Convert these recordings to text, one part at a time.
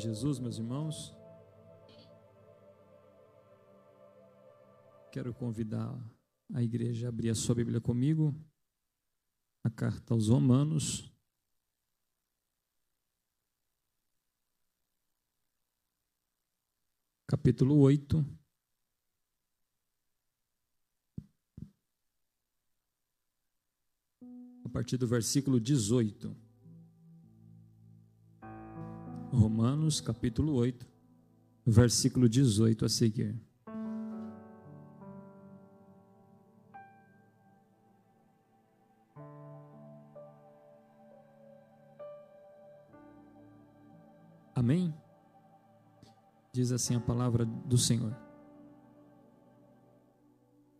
Jesus, meus irmãos. Quero convidar a igreja a abrir a sua Bíblia comigo, a carta aos Romanos. Capítulo 8. A partir do versículo 18. Romanos capítulo 8, versículo 18 a seguir. Amém? Diz assim a palavra do Senhor.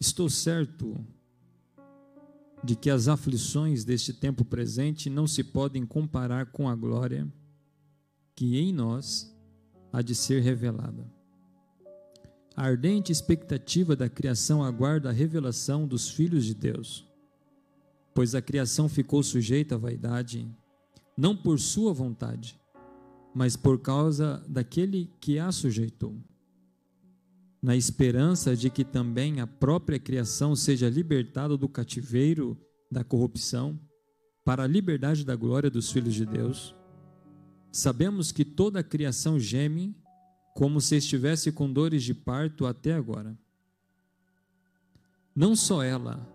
Estou certo de que as aflições deste tempo presente não se podem comparar com a glória que em nós há de ser revelada. A ardente expectativa da criação aguarda a revelação dos filhos de Deus, pois a criação ficou sujeita à vaidade, não por sua vontade, mas por causa daquele que a sujeitou. Na esperança de que também a própria criação seja libertada do cativeiro da corrupção, para a liberdade da glória dos filhos de Deus Sabemos que toda a criação geme como se estivesse com dores de parto até agora. Não só ela,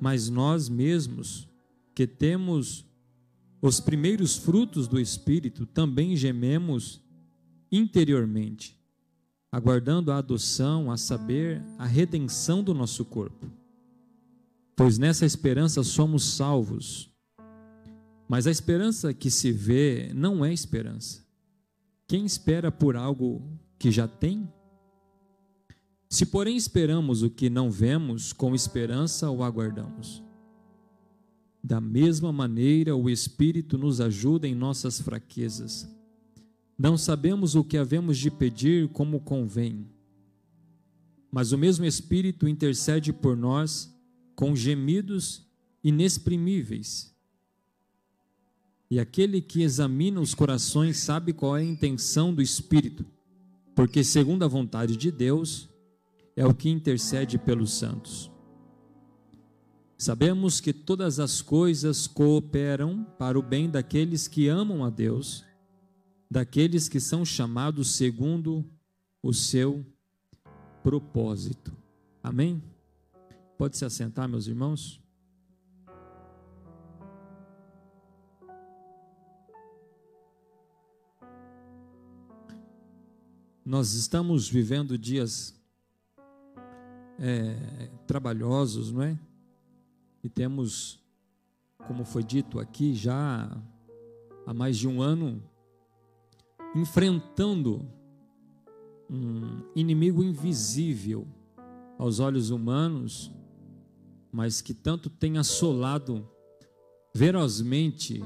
mas nós mesmos, que temos os primeiros frutos do Espírito, também gememos interiormente, aguardando a adoção, a saber, a redenção do nosso corpo. Pois nessa esperança somos salvos. Mas a esperança que se vê não é esperança. Quem espera por algo que já tem? Se, porém, esperamos o que não vemos, com esperança o aguardamos. Da mesma maneira, o Espírito nos ajuda em nossas fraquezas. Não sabemos o que havemos de pedir como convém, mas o mesmo Espírito intercede por nós com gemidos inexprimíveis. E aquele que examina os corações sabe qual é a intenção do Espírito, porque, segundo a vontade de Deus, é o que intercede pelos santos. Sabemos que todas as coisas cooperam para o bem daqueles que amam a Deus, daqueles que são chamados segundo o seu propósito. Amém? Pode se assentar, meus irmãos? Nós estamos vivendo dias é, trabalhosos, não é? E temos, como foi dito aqui, já há mais de um ano, enfrentando um inimigo invisível aos olhos humanos, mas que tanto tem assolado ferozmente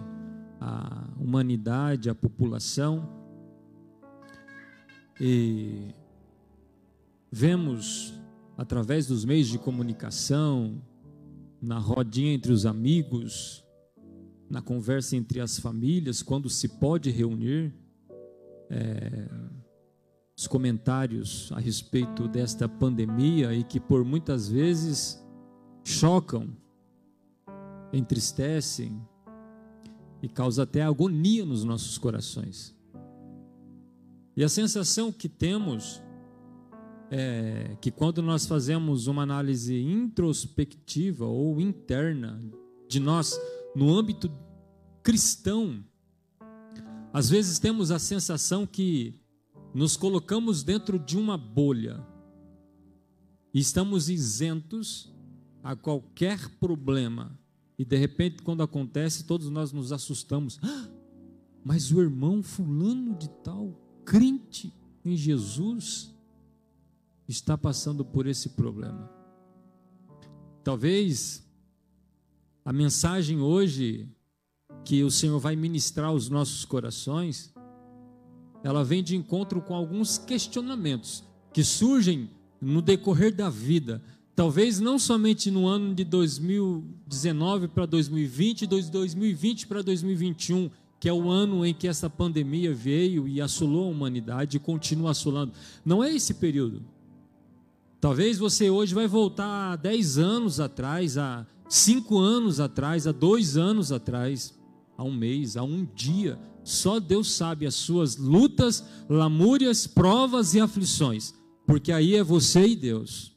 a humanidade, a população e vemos através dos meios de comunicação, na rodinha entre os amigos, na conversa entre as famílias, quando se pode reunir, é, os comentários a respeito desta pandemia e que por muitas vezes chocam, entristecem e causam até agonia nos nossos corações. E a sensação que temos é que quando nós fazemos uma análise introspectiva ou interna de nós no âmbito cristão, às vezes temos a sensação que nos colocamos dentro de uma bolha e estamos isentos a qualquer problema. E de repente, quando acontece, todos nós nos assustamos. Ah, mas o irmão fulano de tal crente em Jesus está passando por esse problema. Talvez a mensagem hoje que o Senhor vai ministrar aos nossos corações, ela vem de encontro com alguns questionamentos que surgem no decorrer da vida. Talvez não somente no ano de 2019 para 2020, de 2020 para 2021, que é o ano em que essa pandemia veio e assolou a humanidade e continua assolando. Não é esse período. Talvez você hoje vai voltar a 10 anos atrás, a 5 anos atrás, a 2 anos atrás, a um mês, a um dia. Só Deus sabe as suas lutas, lamúrias, provas e aflições, porque aí é você e Deus.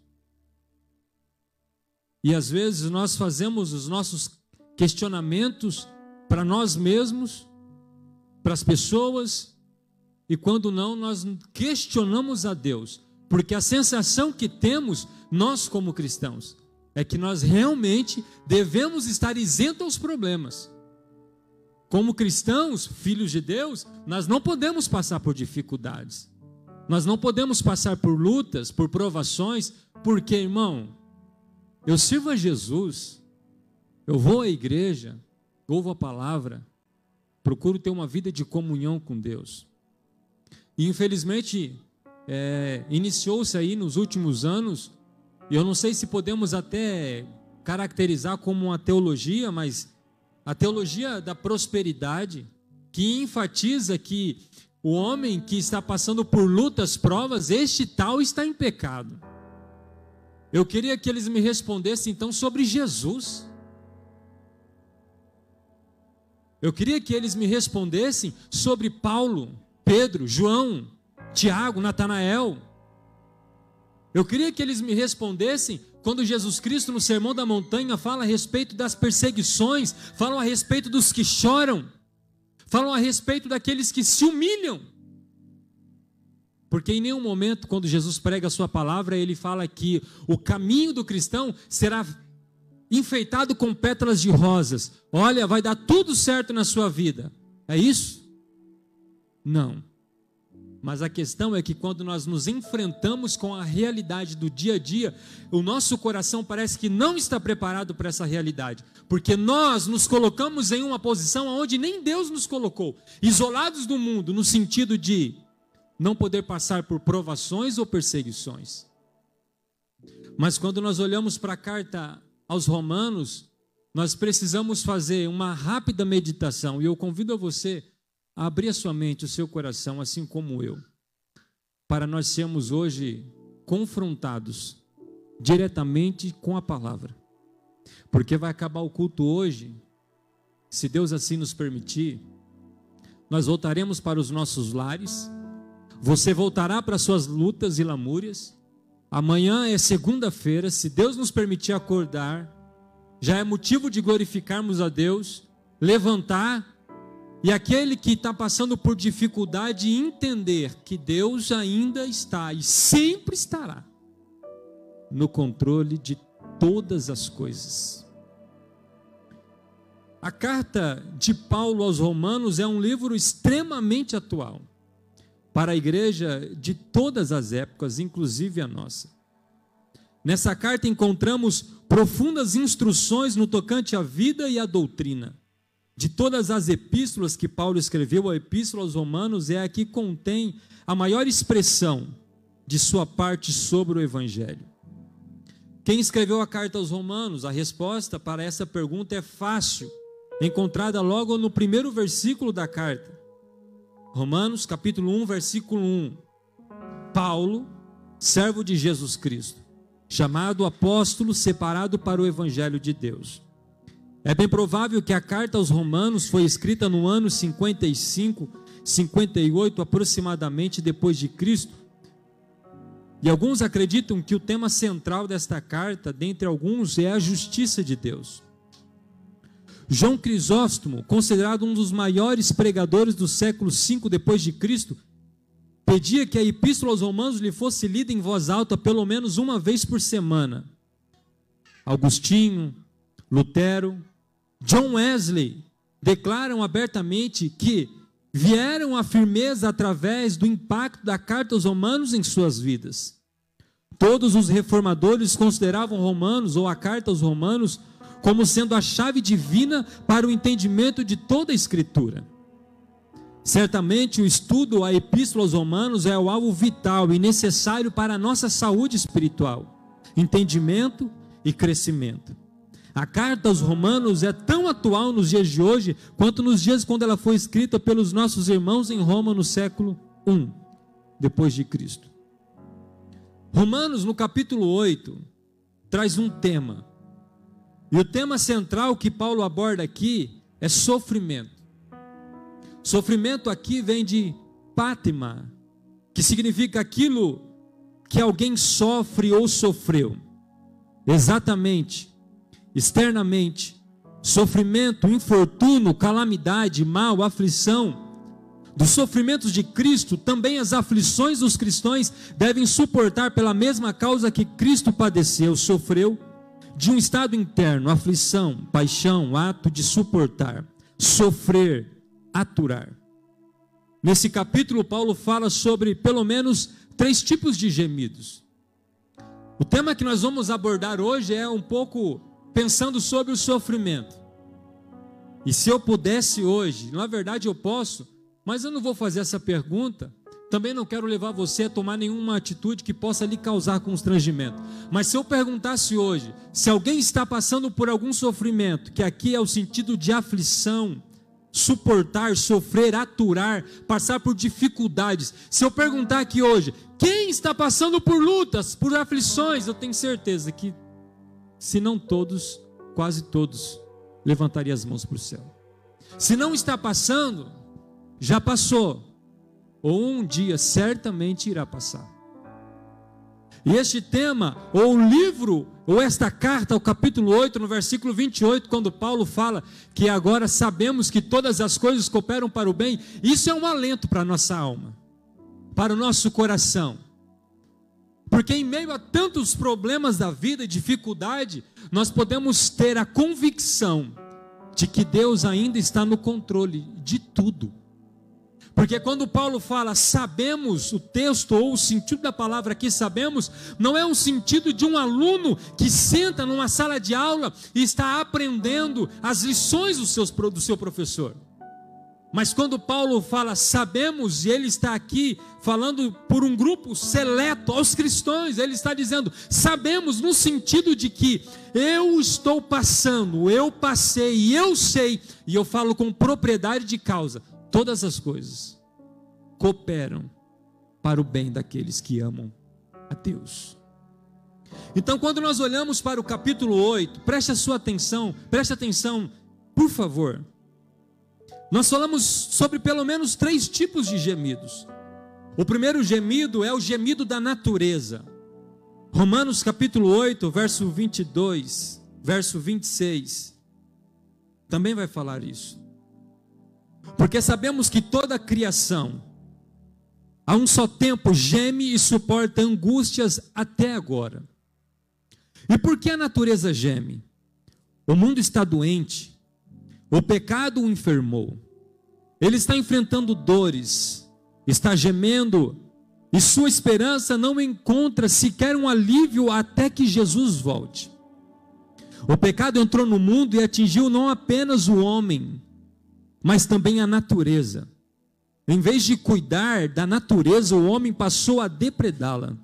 E às vezes nós fazemos os nossos questionamentos para nós mesmos, para as pessoas, e quando não, nós questionamos a Deus, porque a sensação que temos, nós como cristãos, é que nós realmente devemos estar isentos aos problemas. Como cristãos, filhos de Deus, nós não podemos passar por dificuldades. Nós não podemos passar por lutas, por provações, porque, irmão, eu sirvo a Jesus, eu vou à igreja, ouvo a palavra, procuro ter uma vida de comunhão com Deus. E infelizmente, é, iniciou-se aí nos últimos anos, e eu não sei se podemos até caracterizar como uma teologia, mas a teologia da prosperidade, que enfatiza que o homem que está passando por lutas, provas, este tal está em pecado. Eu queria que eles me respondessem então sobre Jesus. Eu queria que eles me respondessem sobre Paulo, Pedro, João, Tiago, Natanael. Eu queria que eles me respondessem quando Jesus Cristo, no Sermão da Montanha, fala a respeito das perseguições, fala a respeito dos que choram, falam a respeito daqueles que se humilham. Porque em nenhum momento, quando Jesus prega a sua palavra, ele fala que o caminho do cristão será enfeitado com pétalas de rosas. Olha, vai dar tudo certo na sua vida. É isso? Não. Mas a questão é que quando nós nos enfrentamos com a realidade do dia a dia, o nosso coração parece que não está preparado para essa realidade, porque nós nos colocamos em uma posição onde nem Deus nos colocou, isolados do mundo, no sentido de não poder passar por provações ou perseguições. Mas quando nós olhamos para a carta aos Romanos, nós precisamos fazer uma rápida meditação, e eu convido a você a abrir a sua mente, o seu coração, assim como eu, para nós sermos hoje confrontados diretamente com a palavra. Porque vai acabar o culto hoje, se Deus assim nos permitir, nós voltaremos para os nossos lares você voltará para suas lutas e lamúrias. Amanhã é segunda-feira, se Deus nos permitir acordar, já é motivo de glorificarmos a Deus, levantar e aquele que está passando por dificuldade entender que Deus ainda está e sempre estará no controle de todas as coisas. A carta de Paulo aos Romanos é um livro extremamente atual para a igreja de todas as épocas, inclusive a nossa. Nessa carta encontramos profundas instruções no tocante à vida e à doutrina. De todas as epístolas que Paulo escreveu, a epístola aos Romanos é a que contém a maior expressão de sua parte sobre o Evangelho. Quem escreveu a carta aos Romanos? A resposta para essa pergunta é fácil, encontrada logo no primeiro versículo da carta. Romanos capítulo 1, versículo 1. Paulo, servo de Jesus Cristo, chamado apóstolo separado para o evangelho de Deus. É bem provável que a carta aos Romanos foi escrita no ano 55, 58 aproximadamente depois de Cristo. E alguns acreditam que o tema central desta carta, dentre alguns, é a justiça de Deus. João Crisóstomo, considerado um dos maiores pregadores do século V depois de Cristo, pedia que a epístola aos Romanos lhe fosse lida em voz alta pelo menos uma vez por semana. Agostinho, Lutero, John Wesley declaram abertamente que vieram à firmeza através do impacto da carta aos Romanos em suas vidas. Todos os reformadores consideravam Romanos ou a carta aos Romanos como sendo a chave divina para o entendimento de toda a Escritura. Certamente o estudo à Epístola aos Romanos é o alvo vital e necessário para a nossa saúde espiritual, entendimento e crescimento. A carta aos Romanos é tão atual nos dias de hoje quanto nos dias quando ela foi escrita pelos nossos irmãos em Roma no século I depois de Cristo. Romanos, no capítulo 8, traz um tema. E o tema central que Paulo aborda aqui é sofrimento. Sofrimento aqui vem de pátima, que significa aquilo que alguém sofre ou sofreu. Exatamente, externamente, sofrimento, infortúnio, calamidade, mal, aflição, dos sofrimentos de Cristo, também as aflições dos cristãos devem suportar pela mesma causa que Cristo padeceu, sofreu, de um estado interno, aflição, paixão, ato de suportar, sofrer, aturar. Nesse capítulo, Paulo fala sobre pelo menos três tipos de gemidos. O tema que nós vamos abordar hoje é um pouco pensando sobre o sofrimento. E se eu pudesse hoje, na verdade eu posso, mas eu não vou fazer essa pergunta. Também não quero levar você a tomar nenhuma atitude que possa lhe causar constrangimento. Mas se eu perguntasse hoje, se alguém está passando por algum sofrimento, que aqui é o sentido de aflição, suportar, sofrer, aturar, passar por dificuldades. Se eu perguntar aqui hoje, quem está passando por lutas, por aflições, eu tenho certeza que, se não todos, quase todos, levantaria as mãos para o céu. Se não está passando, já passou, ou um dia certamente irá passar. E este tema, ou o livro, ou esta carta, o capítulo 8, no versículo 28, quando Paulo fala que agora sabemos que todas as coisas cooperam para o bem, isso é um alento para a nossa alma, para o nosso coração. Porque em meio a tantos problemas da vida e dificuldade, nós podemos ter a convicção de que Deus ainda está no controle de tudo. Porque quando Paulo fala sabemos, o texto ou o sentido da palavra aqui sabemos, não é um sentido de um aluno que senta numa sala de aula e está aprendendo as lições do seu, do seu professor. Mas quando Paulo fala sabemos, e ele está aqui falando por um grupo seleto aos cristãos, ele está dizendo sabemos no sentido de que eu estou passando, eu passei, eu sei, e eu falo com propriedade de causa todas as coisas cooperam para o bem daqueles que amam a Deus. Então, quando nós olhamos para o capítulo 8, preste a sua atenção, preste atenção, por favor. Nós falamos sobre pelo menos três tipos de gemidos. O primeiro gemido é o gemido da natureza. Romanos capítulo 8, verso 22, verso 26, também vai falar isso. Porque sabemos que toda a criação, a um só tempo, geme e suporta angústias até agora. E por que a natureza geme? O mundo está doente, o pecado o enfermou, ele está enfrentando dores, está gemendo, e sua esperança não encontra sequer um alívio até que Jesus volte. O pecado entrou no mundo e atingiu não apenas o homem, mas também a natureza. Em vez de cuidar da natureza, o homem passou a depredá-la.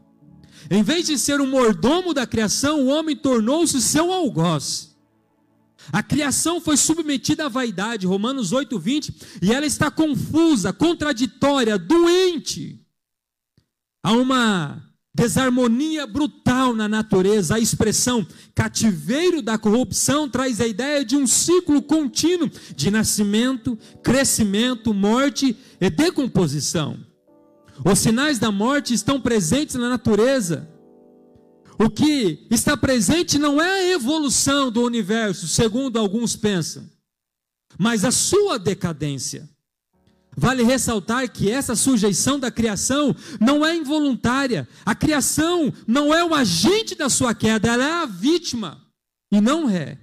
Em vez de ser o mordomo da criação, o homem tornou-se seu algoz. A criação foi submetida à vaidade, Romanos 8:20, e ela está confusa, contraditória, doente. Há uma desarmonia brutal na natureza. A expressão cativeiro da corrupção traz a ideia de um ciclo contínuo de nascimento, crescimento, morte e decomposição. Os sinais da morte estão presentes na natureza. O que está presente não é a evolução do universo, segundo alguns pensam, mas a sua decadência. Vale ressaltar que essa sujeição da criação não é involuntária. A criação não é o agente da sua queda, ela é a vítima e não é.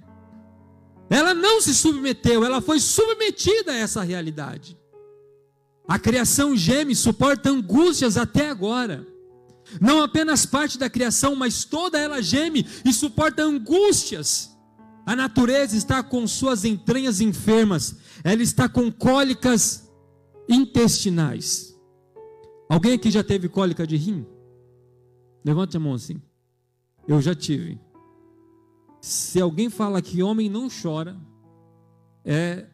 Ela não se submeteu, ela foi submetida a essa realidade. A criação geme, suporta angústias até agora. Não apenas parte da criação, mas toda ela geme e suporta angústias. A natureza está com suas entranhas enfermas, ela está com cólicas intestinais. Alguém aqui já teve cólica de rim? Levante a mão assim. Eu já tive. Se alguém fala que homem não chora, é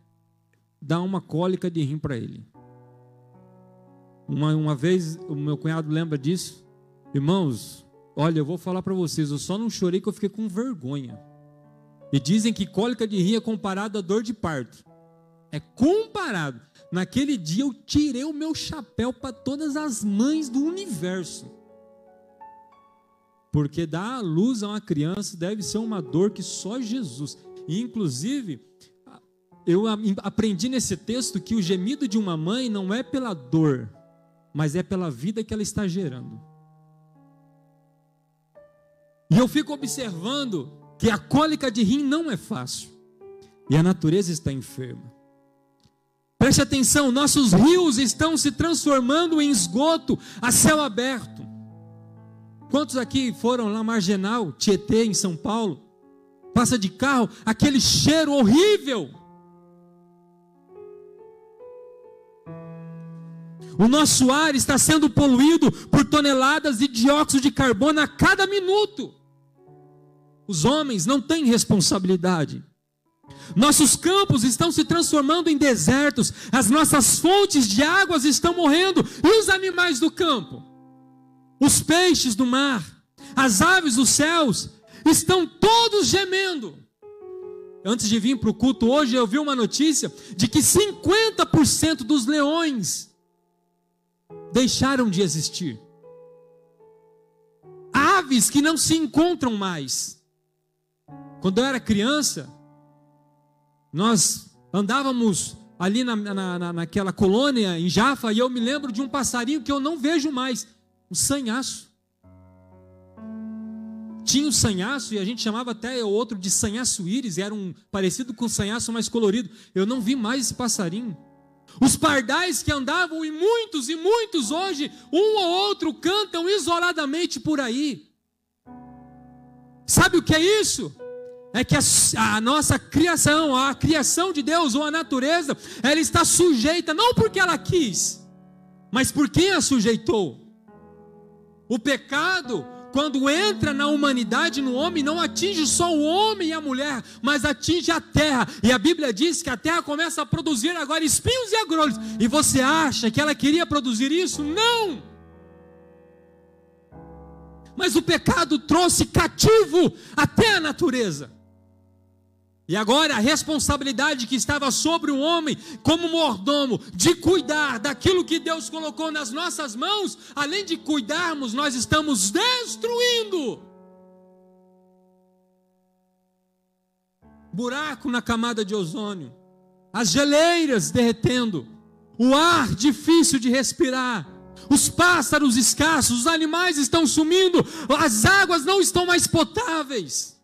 dar uma cólica de rim para ele. Uma, uma vez, o meu cunhado lembra disso. Irmãos, olha, eu vou falar para vocês, eu só não chorei que eu fiquei com vergonha. E dizem que cólica de rim é comparado à dor de parto. É comparado. Naquele dia eu tirei o meu chapéu para todas as mães do universo. Porque dar a luz a uma criança deve ser uma dor que só Jesus. E inclusive, eu aprendi nesse texto que o gemido de uma mãe não é pela dor, mas é pela vida que ela está gerando. E eu fico observando que a cólica de rim não é fácil. E a natureza está enferma. Preste atenção, nossos rios estão se transformando em esgoto a céu aberto. Quantos aqui foram lá marginal, Tietê, em São Paulo? Passa de carro, aquele cheiro horrível. O nosso ar está sendo poluído por toneladas de dióxido de carbono a cada minuto. Os homens não têm responsabilidade. Nossos campos estão se transformando em desertos, as nossas fontes de águas estão morrendo, e os animais do campo? Os peixes do mar, as aves dos céus, estão todos gemendo. Antes de vir para o culto hoje, eu vi uma notícia de que 50% dos leões deixaram de existir. Aves que não se encontram mais. Quando eu era criança, nós andávamos ali na, na, naquela colônia em Jaffa e eu me lembro de um passarinho que eu não vejo mais, um sanhaço. Tinha um sanhaço e a gente chamava até o outro de sanhaço íris, era um parecido com sanhaço mais colorido. Eu não vi mais esse passarinho. Os pardais que andavam e muitos e muitos hoje, um ou outro cantam isoladamente por aí. Sabe o que é isso? É que a, a, nossa criação, a criação de Deus ou a natureza, ela está sujeita não porque ela quis, mas por quem a sujeitou. O pecado, quando entra na humanidade, no homem, não atinge só o homem e a mulher, mas atinge a terra. E a Bíblia diz que a terra começa a produzir agora espinhos e agrolhos. E você acha que ela queria produzir isso? Não! Mas o pecado trouxe cativo até a natureza. E agora a responsabilidade que estava sobre o homem, como mordomo, de cuidar daquilo que Deus colocou nas nossas mãos, além de cuidarmos, nós estamos destruindo. Buraco na camada de ozônio, as geleiras derretendo, o ar difícil de respirar, os pássaros escassos, os animais estão sumindo, as águas não estão mais potáveis.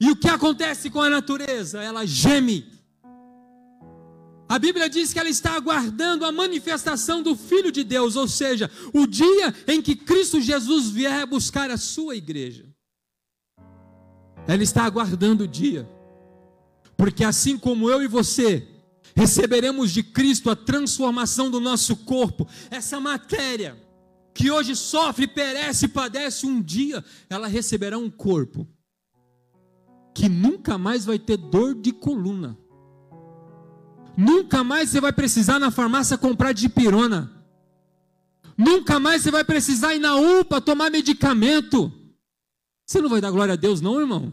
E o que acontece com a natureza? Ela geme. A Bíblia diz que ela está aguardando a manifestação do Filho de Deus, ou seja, o dia em que Cristo Jesus vier buscar a sua igreja. Ela está aguardando o dia, porque assim como eu e você receberemos de Cristo a transformação do nosso corpo, essa matéria que hoje sofre, perece padece, um dia ela receberá um corpo que nunca mais vai ter dor de coluna. Nunca mais você vai precisar na farmácia comprar dipirona. Nunca mais você vai precisar ir na UPA tomar medicamento. Você não vai dar glória a Deus, não, irmão?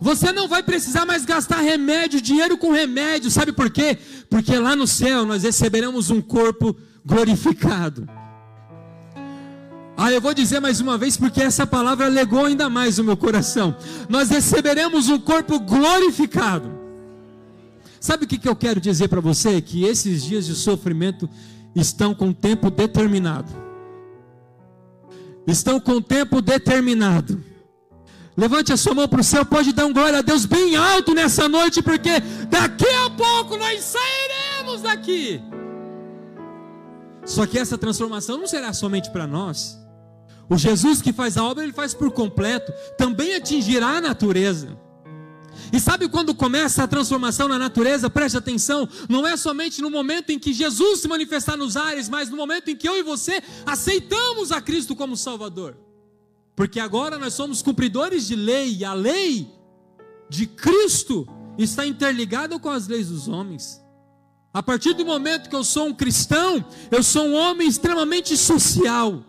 Você não vai precisar mais gastar remédio, dinheiro com remédio. Sabe por quê? Porque lá no céu nós receberemos um corpo glorificado. Ah, eu vou dizer mais uma vez porque essa palavra legou ainda mais o meu coração. Nós receberemos um corpo glorificado. Sabe o que, que eu quero dizer para você? Que esses dias de sofrimento estão com tempo determinado. Estão com tempo determinado. Levante a sua mão para o céu, pode dar um glória a Deus bem alto nessa noite, porque daqui a pouco nós sairemos daqui. Só que essa transformação não será somente para nós. O Jesus que faz a obra, ele faz por completo, também atingirá a natureza. E sabe quando começa a transformação na natureza? Preste atenção, não é somente no momento em que Jesus se manifestar nos ares, mas no momento em que eu e você aceitamos a Cristo como Salvador. Porque agora nós somos cumpridores de lei, e a lei de Cristo está interligada com as leis dos homens. A partir do momento que eu sou um cristão, eu sou um homem extremamente social.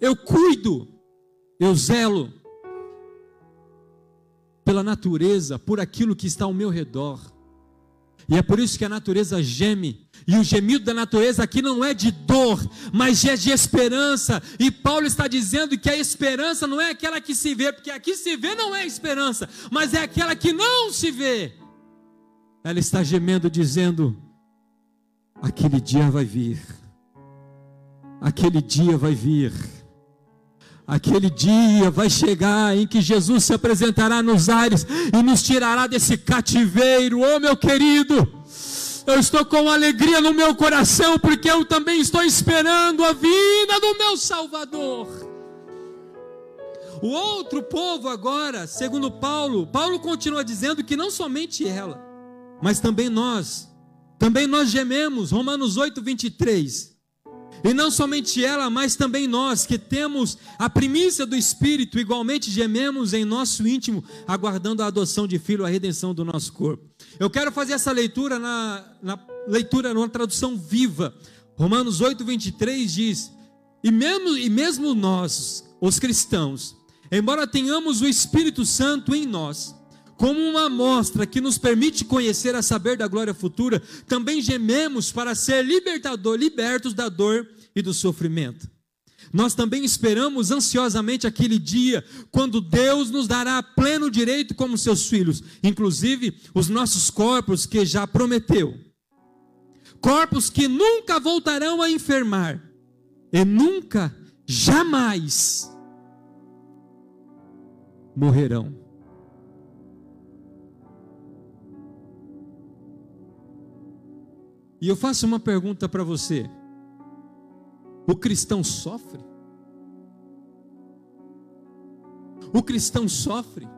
Eu cuido, eu zelo pela natureza, por aquilo que está ao meu redor. E é por isso que a natureza geme. E o gemido da natureza aqui não é de dor, mas é de esperança. E Paulo está dizendo que a esperança não é aquela que se vê, porque aqui se vê não é esperança, mas é aquela que não se vê. Ela está gemendo, dizendo: aquele dia vai vir, aquele dia vai vir. Aquele dia vai chegar em que Jesus se apresentará nos ares e nos tirará desse cativeiro, oh meu querido. Eu estou com alegria no meu coração, porque eu também estou esperando a vinda do meu Salvador. O outro povo agora, segundo Paulo, Paulo continua dizendo que não somente ela, mas também nós, também nós gememos, Romanos 8, 23. E não somente ela, mas também nós, que temos a primícia do Espírito, igualmente gememos em nosso íntimo, aguardando a adoção de filho, a redenção do nosso corpo. Eu quero fazer essa leitura na, na leitura, numa tradução viva. Romanos 8, 23 diz: e mesmo, e mesmo nós, os cristãos, embora tenhamos o Espírito Santo em nós, como uma amostra que nos permite conhecer a saber da glória futura, também gememos para ser libertador, libertos da dor e do sofrimento. Nós também esperamos ansiosamente aquele dia quando Deus nos dará pleno direito como seus filhos, inclusive os nossos corpos que já prometeu. Corpos que nunca voltarão a enfermar e nunca, jamais morrerão. E eu faço uma pergunta para você: o cristão sofre? O cristão sofre?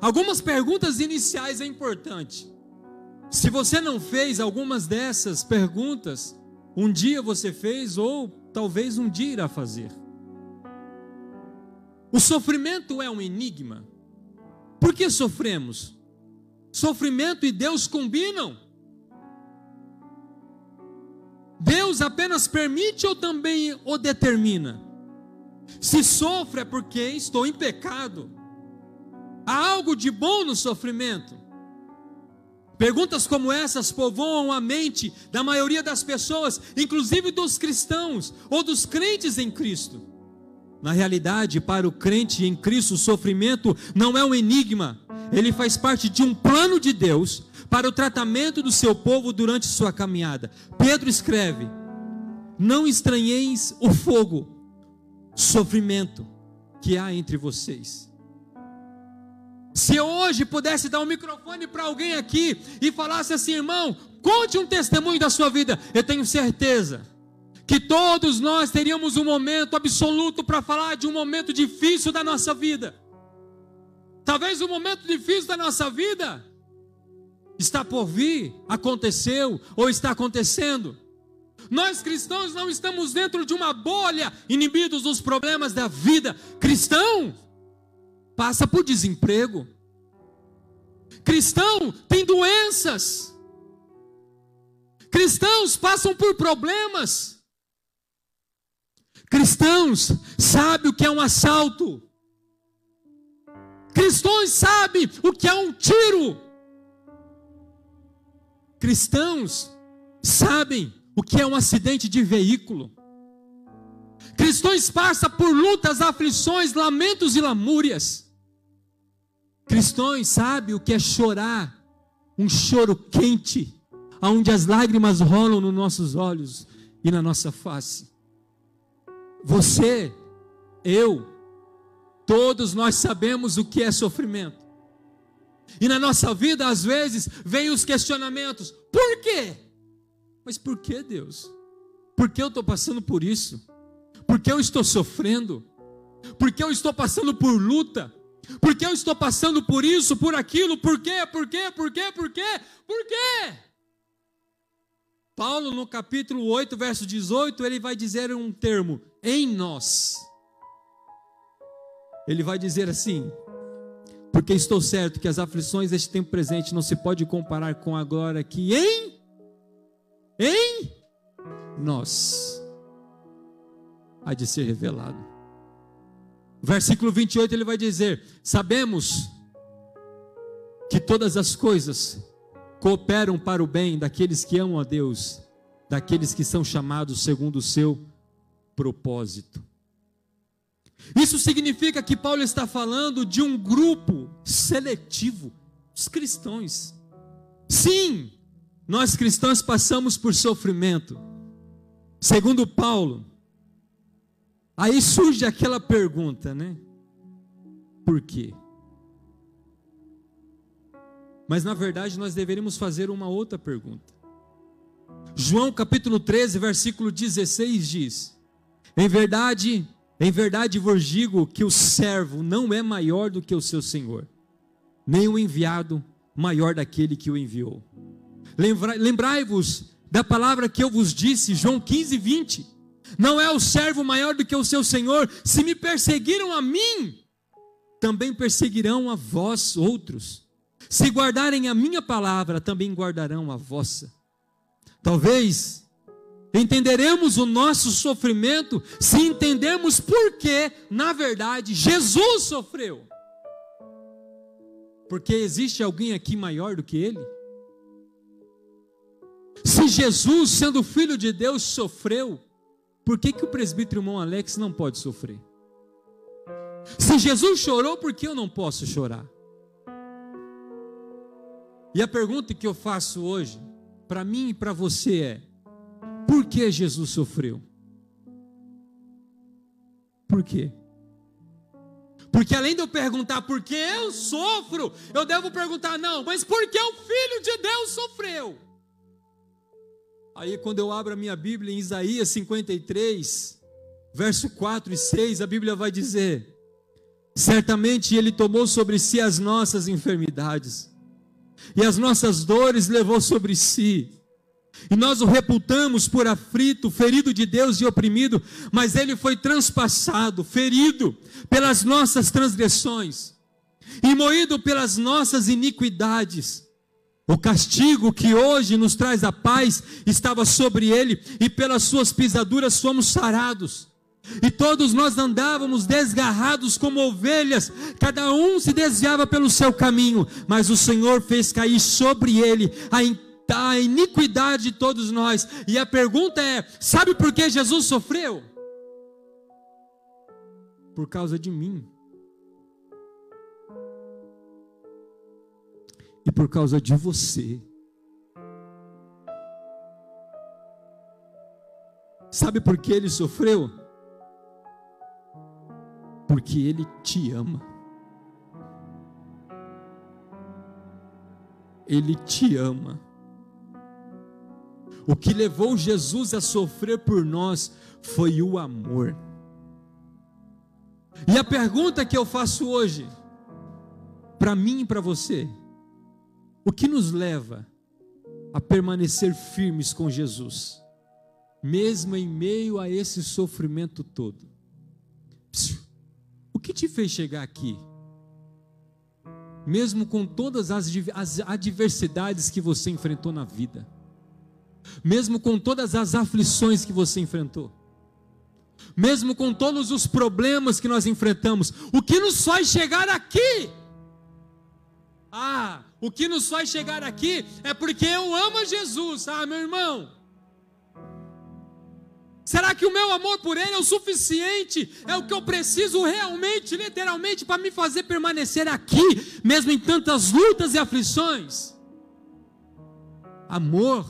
Algumas perguntas iniciais é importante. Se você não fez algumas dessas perguntas, um dia você fez ou talvez um dia irá fazer. O sofrimento é um enigma. Por que sofremos? Sofrimento e Deus combinam? Deus apenas permite ou também o determina? Se sofre é porque estou em pecado. Há algo de bom no sofrimento? Perguntas como essas povoam a mente da maioria das pessoas, inclusive dos cristãos ou dos crentes em Cristo. Na realidade, para o crente em Cristo, o sofrimento não é um enigma, ele faz parte de um plano de Deus para o tratamento do seu povo durante sua caminhada. Pedro escreve: Não estranheis o fogo, sofrimento que há entre vocês. Se eu hoje pudesse dar um microfone para alguém aqui e falasse assim, irmão, conte um testemunho da sua vida, eu tenho certeza que todos nós teríamos um momento absoluto para falar de um momento difícil da nossa vida. Talvez o um momento difícil da nossa vida está por vir, aconteceu ou está acontecendo. Nós cristãos não estamos dentro de uma bolha, inibidos dos problemas da vida. Cristão passa por desemprego. Cristão tem doenças. Cristãos passam por problemas. Cristãos sabem o que é um assalto. Cristãos sabem o que é um tiro. Cristãos sabem o que é um acidente de veículo. Cristãos passam por lutas, aflições, lamentos e lamúrias. Cristãos sabem o que é chorar, um choro quente, onde as lágrimas rolam nos nossos olhos e na nossa face. Você, eu, todos nós sabemos o que é sofrimento. E na nossa vida, às vezes, vem os questionamentos: por quê? Mas por que, Deus? Por que eu estou passando por isso? Por que eu estou sofrendo? Por que eu estou passando por luta? Por que eu estou passando por isso, por aquilo? Por quê? Por quê? Por quê? Por quê? Por quê? Paulo, no capítulo 8, verso 18, ele vai dizer um termo: em nós. Ele vai dizer assim: Porque estou certo que as aflições deste tempo presente não se pode comparar com a glória que em em nós há de ser revelado. Versículo 28 ele vai dizer: Sabemos que todas as coisas cooperam para o bem daqueles que amam a Deus, daqueles que são chamados segundo o seu propósito. Isso significa que Paulo está falando de um grupo seletivo, os cristãos. Sim, nós cristãos passamos por sofrimento. Segundo Paulo, aí surge aquela pergunta, né? Por quê? Mas na verdade nós deveríamos fazer uma outra pergunta. João capítulo 13, versículo 16 diz: Em verdade, em verdade vos digo que o servo não é maior do que o seu senhor, nem o enviado maior daquele que o enviou. Lembrai-vos da palavra que eu vos disse, João 15, 20. Não é o servo maior do que o seu senhor. Se me perseguiram a mim, também perseguirão a vós outros. Se guardarem a minha palavra, também guardarão a vossa. Talvez entenderemos o nosso sofrimento se entendermos por que, na verdade, Jesus sofreu. Porque existe alguém aqui maior do que ele? Se Jesus, sendo filho de Deus, sofreu, por que, que o presbítero irmão Alex não pode sofrer? Se Jesus chorou, por que eu não posso chorar? E a pergunta que eu faço hoje, para mim e para você é: por que Jesus sofreu? Por quê? Porque além de eu perguntar por que eu sofro, eu devo perguntar, não, mas por que o Filho de Deus sofreu? Aí quando eu abro a minha Bíblia em Isaías 53, verso 4 e 6, a Bíblia vai dizer: Certamente ele tomou sobre si as nossas enfermidades e as nossas dores levou sobre si. E nós o reputamos por aflito, ferido de Deus e oprimido, mas ele foi transpassado, ferido pelas nossas transgressões e moído pelas nossas iniquidades. O castigo que hoje nos traz a paz estava sobre ele, e pelas suas pisaduras fomos sarados. E todos nós andávamos desgarrados como ovelhas, cada um se desviava pelo seu caminho, mas o Senhor fez cair sobre ele a, a iniquidade de todos nós. E a pergunta é: sabe por que Jesus sofreu? Por causa de mim. E por causa de você. Sabe por que ele sofreu? porque Ele te ama. Ele te ama. O que levou Jesus a sofrer por nós foi o amor. E a pergunta que eu faço hoje, para mim e para você, o que nos leva a permanecer firmes com Jesus, mesmo em meio a esse sofrimento todo? O que te fez chegar aqui? Mesmo com todas as adversidades que você enfrentou na vida, mesmo com todas as aflições que você enfrentou, mesmo com todos os problemas que nós enfrentamos, o que nos faz chegar aqui? Ah, o que nos faz chegar aqui é porque eu amo Jesus, ah, meu irmão. Será que o meu amor por Ele é o suficiente? É o que eu preciso realmente, literalmente, para me fazer permanecer aqui, mesmo em tantas lutas e aflições? Amor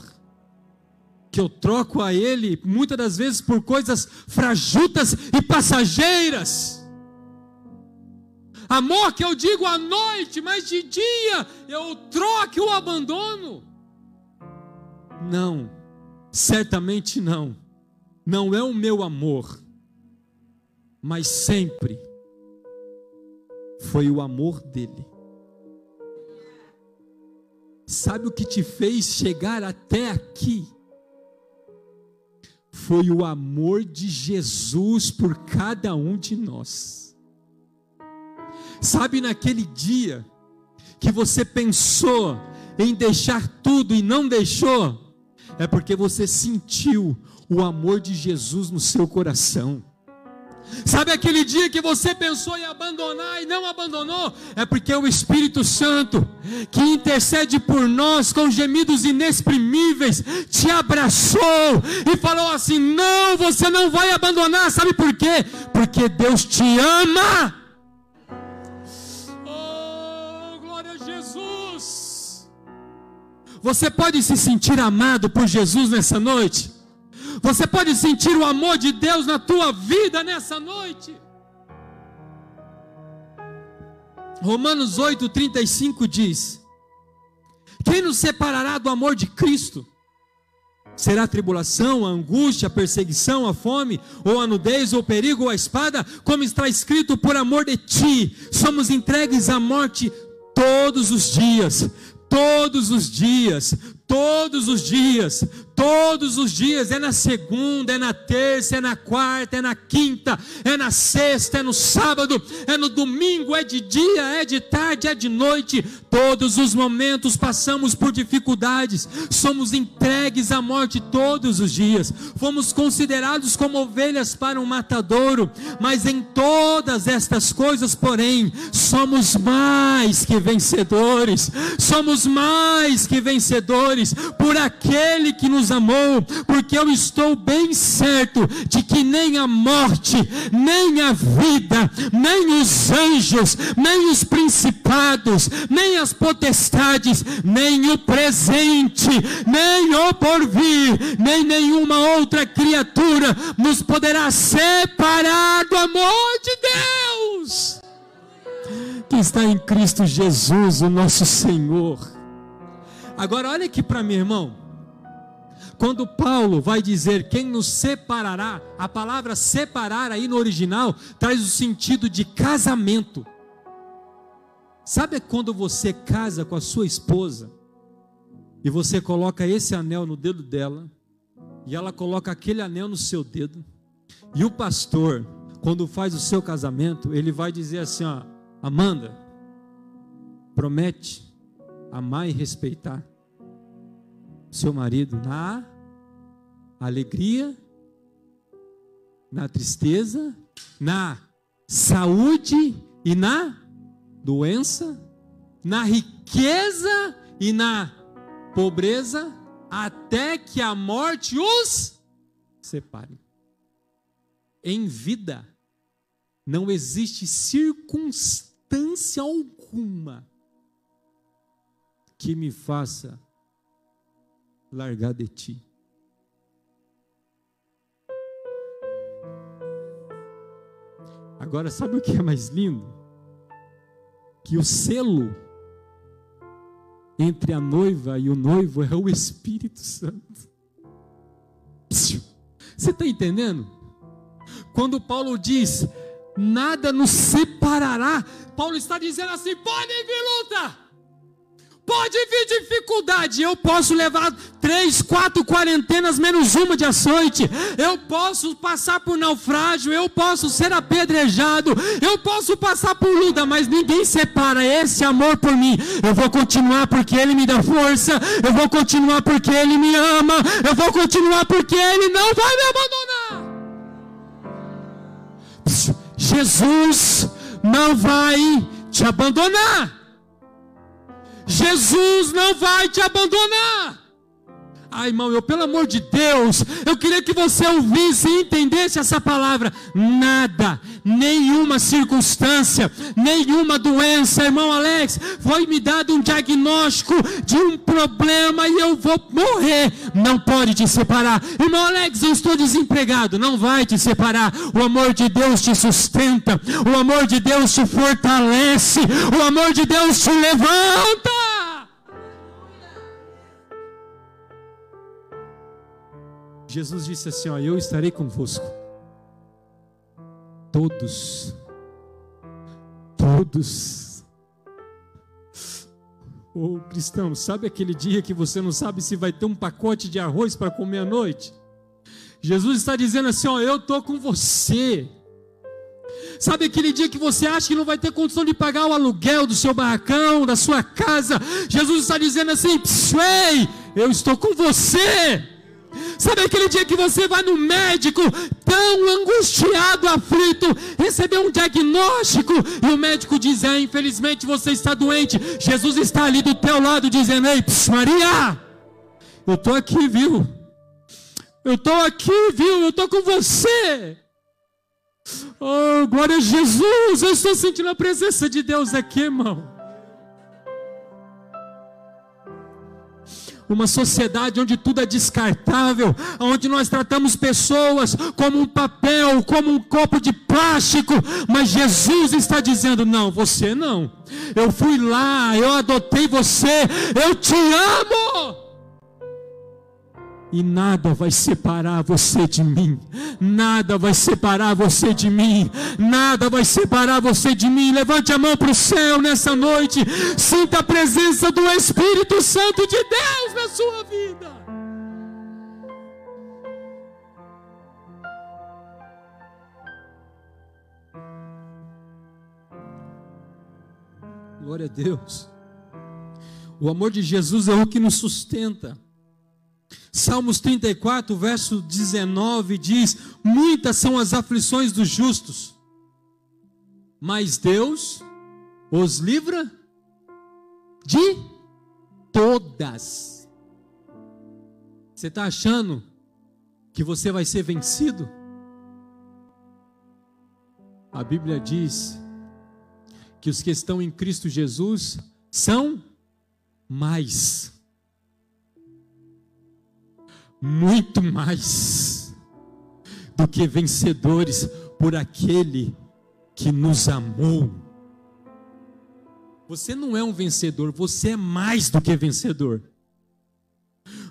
que eu troco a Ele muitas das vezes por coisas frajutas e passageiras. Amor que eu digo à noite, mas de dia eu troco o abandono. Não, certamente não não é o meu amor, mas sempre foi o amor dele. Sabe o que te fez chegar até aqui? Foi o amor de Jesus por cada um de nós. Sabe naquele dia que você pensou em deixar tudo e não deixou? É porque você sentiu o amor de Jesus no seu coração. Sabe aquele dia que você pensou em abandonar e não abandonou? É porque o Espírito Santo, que intercede por nós com gemidos inexprimíveis, te abraçou e falou assim: Não, você não vai abandonar. Sabe por quê? Porque Deus te ama. Oh, glória a Jesus. Você pode se sentir amado por Jesus nessa noite? Você pode sentir o amor de Deus na tua vida nessa noite. Romanos 8:35 diz: Quem nos separará do amor de Cristo? Será a tribulação, a angústia, a perseguição, a fome, ou a nudez, ou o perigo, ou a espada? Como está escrito, por amor de ti, somos entregues à morte todos os dias, todos os dias, todos os dias, todos os dias, é na segunda, é na terça, é na quarta, é na quinta, é na sexta, é no sábado, é no domingo, é de dia, é de tarde, é de noite, todos os momentos passamos por dificuldades, somos entregues à morte todos os dias, fomos considerados como ovelhas para um matadouro, mas em todas estas coisas, porém, somos mais que vencedores, somos mais que vencedores por aquele que nos amou, porque eu estou bem certo de que nem a morte, nem a vida, nem os anjos, nem os principados, nem as potestades, nem o presente, nem o porvir, nem nenhuma outra criatura nos poderá separar do amor de Deus que está em Cristo Jesus, o nosso Senhor. Agora olha aqui para mim, irmão. Quando Paulo vai dizer quem nos separará, a palavra separar aí no original traz o sentido de casamento. Sabe quando você casa com a sua esposa e você coloca esse anel no dedo dela e ela coloca aquele anel no seu dedo? E o pastor, quando faz o seu casamento, ele vai dizer assim: ó, Amanda, promete amar e respeitar seu marido na alegria, na tristeza, na saúde e na doença, na riqueza e na pobreza, até que a morte os separe. Em vida, não existe circunstância alguma que me faça largar de ti. Agora, sabe o que é mais lindo? Que o selo entre a noiva e o noivo é o Espírito Santo. Você está entendendo? Quando Paulo diz: nada nos separará, Paulo está dizendo assim: pode vir luta Pode vir dificuldade, eu posso levar três, quatro quarentenas menos uma de açoite, eu posso passar por naufrágio, eu posso ser apedrejado, eu posso passar por luta, mas ninguém separa esse amor por mim. Eu vou continuar porque Ele me dá força, eu vou continuar porque Ele me ama, eu vou continuar porque Ele não vai me abandonar. Jesus não vai te abandonar. Jesus não vai te abandonar. Ai, irmão, eu, pelo amor de Deus, eu queria que você ouvisse e entendesse essa palavra. Nada, nenhuma circunstância, nenhuma doença, irmão Alex, foi me dado um diagnóstico de um problema e eu vou morrer. Não pode te separar. Irmão Alex, eu estou desempregado. Não vai te separar. O amor de Deus te sustenta, o amor de Deus te fortalece, o amor de Deus te levanta. Jesus disse assim: ó, Eu estarei convosco. Todos, todos. Ô oh, cristão, sabe aquele dia que você não sabe se vai ter um pacote de arroz para comer à noite? Jesus está dizendo assim: ó, eu estou com você. Sabe aquele dia que você acha que não vai ter condição de pagar o aluguel do seu barracão, da sua casa? Jesus está dizendo assim: ei, eu estou com você. Sabe aquele dia que você vai no médico, tão angustiado, aflito, recebeu um diagnóstico e o médico diz: é, infelizmente você está doente. Jesus está ali do teu lado dizendo: Ei, Maria, eu estou aqui, viu? Eu estou aqui, viu? Eu estou com você. Oh, glória a Jesus! Eu estou sentindo a presença de Deus aqui, irmão. Uma sociedade onde tudo é descartável, onde nós tratamos pessoas como um papel, como um copo de plástico, mas Jesus está dizendo: não, você não. Eu fui lá, eu adotei você, eu te amo e nada vai separar você de mim. Nada vai separar você de mim. Nada vai separar você de mim. Levante a mão para o céu nessa noite. Sinta a presença do Espírito Santo de Deus na sua vida. Glória a Deus. O amor de Jesus é o que nos sustenta. Salmos 34, verso 19 diz: Muitas são as aflições dos justos, mas Deus os livra de todas. Você está achando que você vai ser vencido? A Bíblia diz que os que estão em Cristo Jesus são mais muito mais do que vencedores por aquele que nos amou. Você não é um vencedor, você é mais do que vencedor.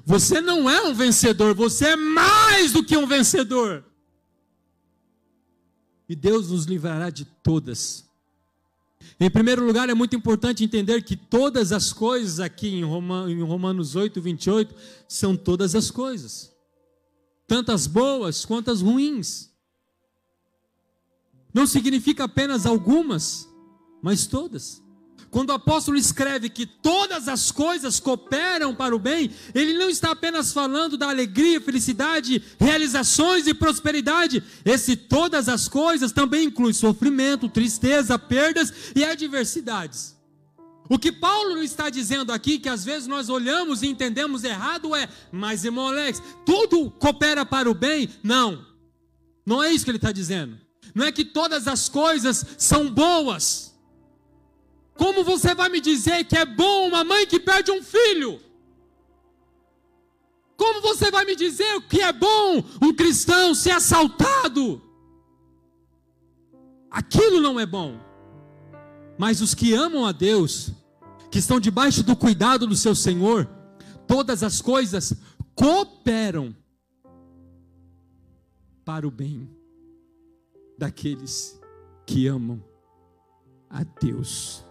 Você não é um vencedor, você é mais do que um vencedor. E Deus nos livrará de todas em primeiro lugar, é muito importante entender que todas as coisas aqui em, Romanos 8, 28 são todas as coisas, tanto as boas quanto as ruins. Não significa apenas algumas, mas todas. Quando o apóstolo escreve que todas as coisas cooperam para o bem, ele não está apenas falando da alegria, felicidade, realizações e prosperidade. Esse todas as coisas também inclui sofrimento, tristeza, perdas e adversidades. O que Paulo está dizendo aqui, que às vezes nós olhamos e entendemos errado, é: mas irmão Alex, tudo coopera para o bem? Não, não é isso que ele está dizendo. Não é que todas as coisas são boas. Como você vai me dizer que é bom uma mãe que perde um filho? Como você vai me dizer que é bom um cristão ser assaltado? Aquilo não é bom. Mas os que amam a Deus, que estão debaixo do cuidado do seu Senhor, todas as coisas cooperam para o bem daqueles que amam a Deus.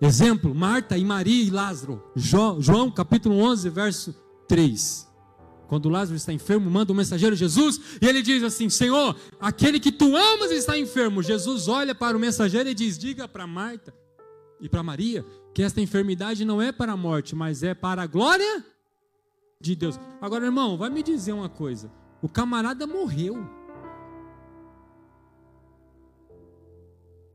Exemplo, Marta e Maria e Lázaro. João capítulo 11, verso 3. Quando Lázaro está enfermo, manda o um mensageiro Jesus e ele diz assim: Senhor, aquele que tu amas está enfermo. Jesus olha para o mensageiro e diz: Diga para Marta e para Maria que esta enfermidade não é para a morte, mas é para a glória de Deus. Agora, irmão, vai me dizer uma coisa: o camarada morreu.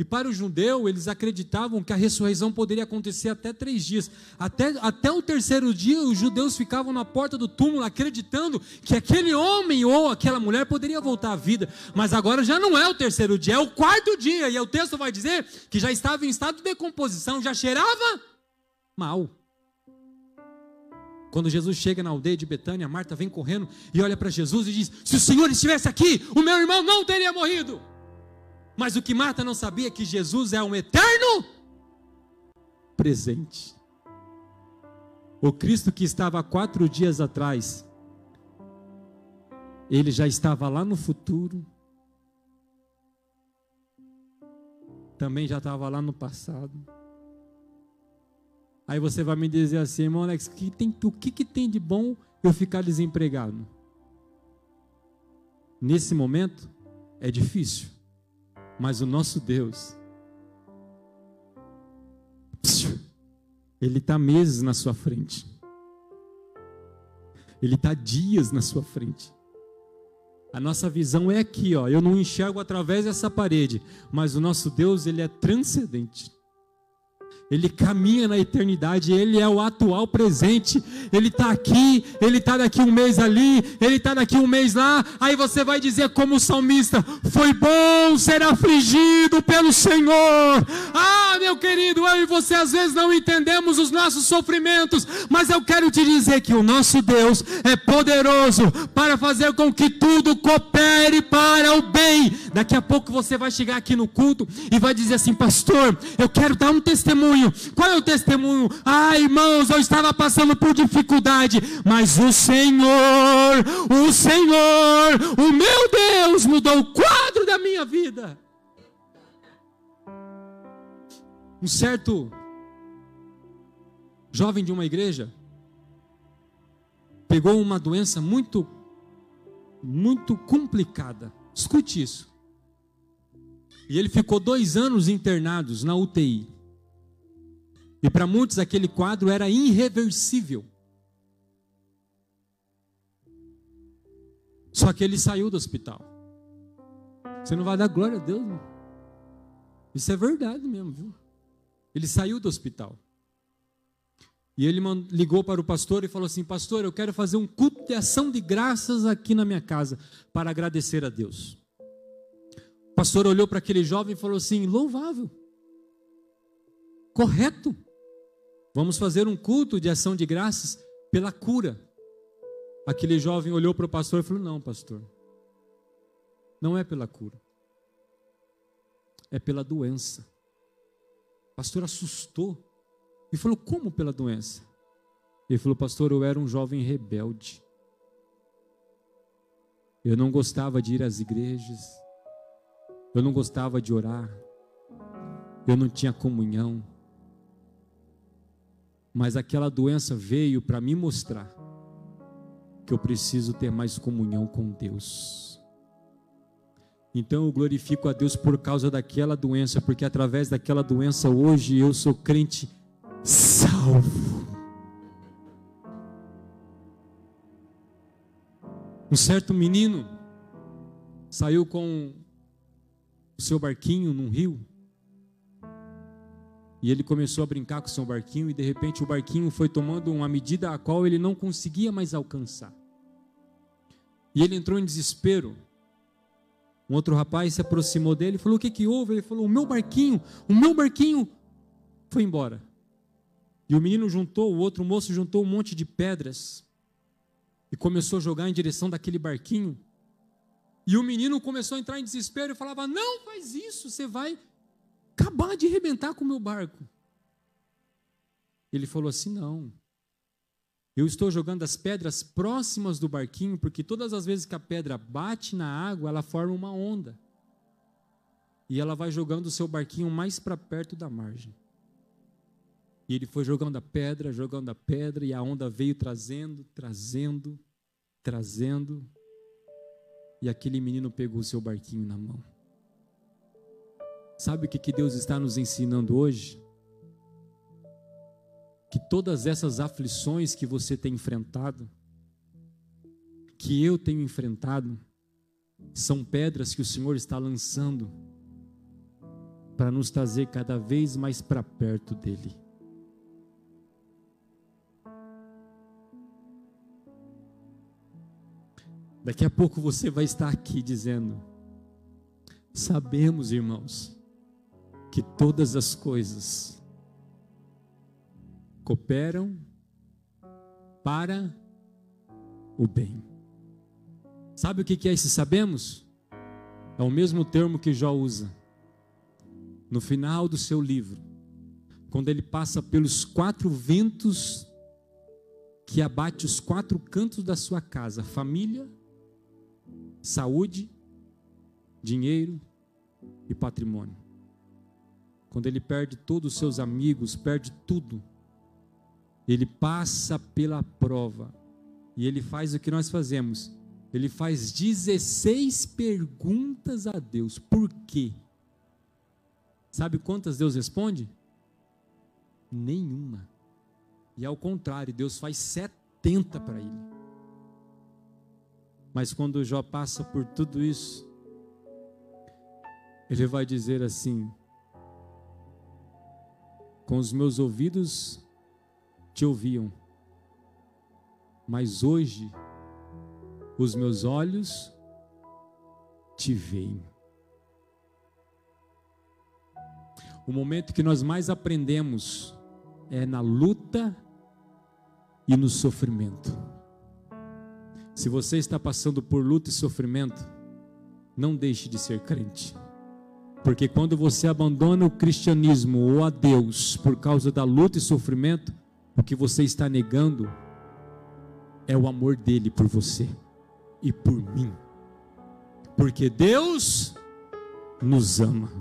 E para o judeu, eles acreditavam que a ressurreição poderia acontecer até três dias. Até, até o terceiro dia, os judeus ficavam na porta do túmulo acreditando que aquele homem ou aquela mulher poderia voltar à vida. Mas agora já não é o terceiro dia, é o quarto dia. E o texto vai dizer que já estava em estado de decomposição, já cheirava mal. Quando Jesus chega na aldeia de Betânia, Marta vem correndo e olha para Jesus e diz: Se o Senhor estivesse aqui, o meu irmão não teria morrido. Mas o que Marta não sabia é que Jesus é um eterno presente. O Cristo que estava há quatro dias atrás, ele já estava lá no futuro, também já estava lá no passado. Aí você vai me dizer assim, irmão Alex, que tem, o que, que tem de bom eu ficar desempregado? Nesse momento, É difícil. Mas o nosso Deus, Ele está meses na sua frente. Ele está dias na sua frente. A nossa visão é aqui, ó. Eu não enxergo através dessa parede, mas o nosso Deus, ele é transcendente. Ele caminha na eternidade, ele é o atual presente. Ele está aqui, ele está daqui um mês ali, ele está daqui um mês lá. Aí você vai dizer, como salmista: Foi bom ser afligido pelo Senhor. Ah, meu querido, eu e você às vezes não entendemos os nossos sofrimentos, mas eu quero te dizer que o nosso Deus é poderoso para fazer com que tudo coopere para o bem. Daqui a pouco você vai chegar aqui no culto e vai dizer assim, pastor, eu quero dar um testemunho testemunho. Qual é o testemunho? Ah, irmãos, eu estava passando por dificuldade, mas o Senhor, o Senhor, o meu Deus mudou o quadro da minha vida. Um certo jovem de uma igreja pegou uma doença muito, muito complicada. Escute isso. E ele ficou dois anos internados na UTI. E para muitos aquele quadro era irreversível. Só que ele saiu do hospital. Você não vai dar glória a Deus, não? Isso é verdade mesmo, viu? Ele saiu do hospital. E ele ligou para o pastor e falou assim: Pastor, eu quero fazer um culto de ação de graças aqui na minha casa para agradecer a Deus. O pastor olhou para aquele jovem e falou assim: Louvável, correto. Vamos fazer um culto de ação de graças pela cura. Aquele jovem olhou para o pastor e falou: Não, pastor, não é pela cura, é pela doença. O pastor assustou e falou: Como pela doença? Ele falou: Pastor, eu era um jovem rebelde. Eu não gostava de ir às igrejas, eu não gostava de orar, eu não tinha comunhão. Mas aquela doença veio para me mostrar que eu preciso ter mais comunhão com Deus. Então eu glorifico a Deus por causa daquela doença, porque através daquela doença hoje eu sou crente salvo. Um certo menino saiu com o seu barquinho num rio e ele começou a brincar com seu barquinho e de repente o barquinho foi tomando uma medida a qual ele não conseguia mais alcançar. E ele entrou em desespero. Um outro rapaz se aproximou dele e falou: O que, que houve? Ele falou: O meu barquinho, o meu barquinho foi embora. E o menino juntou, o outro moço juntou um monte de pedras e começou a jogar em direção daquele barquinho. E o menino começou a entrar em desespero e falava: Não faz isso, você vai acabar de arrebentar com o meu barco. Ele falou assim: não. Eu estou jogando as pedras próximas do barquinho, porque todas as vezes que a pedra bate na água, ela forma uma onda. E ela vai jogando o seu barquinho mais para perto da margem. E ele foi jogando a pedra, jogando a pedra, e a onda veio trazendo, trazendo, trazendo. E aquele menino pegou o seu barquinho na mão. Sabe o que, que Deus está nos ensinando hoje? Que todas essas aflições que você tem enfrentado, que eu tenho enfrentado, são pedras que o Senhor está lançando para nos trazer cada vez mais para perto dEle. Daqui a pouco você vai estar aqui dizendo: Sabemos, irmãos, que todas as coisas cooperam para o bem. Sabe o que é esse sabemos? É o mesmo termo que Jó usa. No final do seu livro, quando ele passa pelos quatro ventos que abate os quatro cantos da sua casa: família, saúde, dinheiro e patrimônio quando ele perde todos os seus amigos, perde tudo, ele passa pela prova e ele faz o que nós fazemos: Ele faz 16 perguntas a Deus. Por quê? Sabe quantas Deus responde? Nenhuma. E ao contrário, Deus faz 70 para ele. Mas quando Jó passa por tudo isso, ele vai dizer assim: Com os meus ouvidos te ouviam, mas hoje os meus olhos te veem. O momento que nós mais aprendemos é na luta e no sofrimento. Se você está passando por luta e sofrimento, não deixe de ser crente. Porque quando você abandona o cristianismo ou a Deus por causa da luta e sofrimento, o que você está negando é o amor dele por você e por mim. Porque Deus nos ama.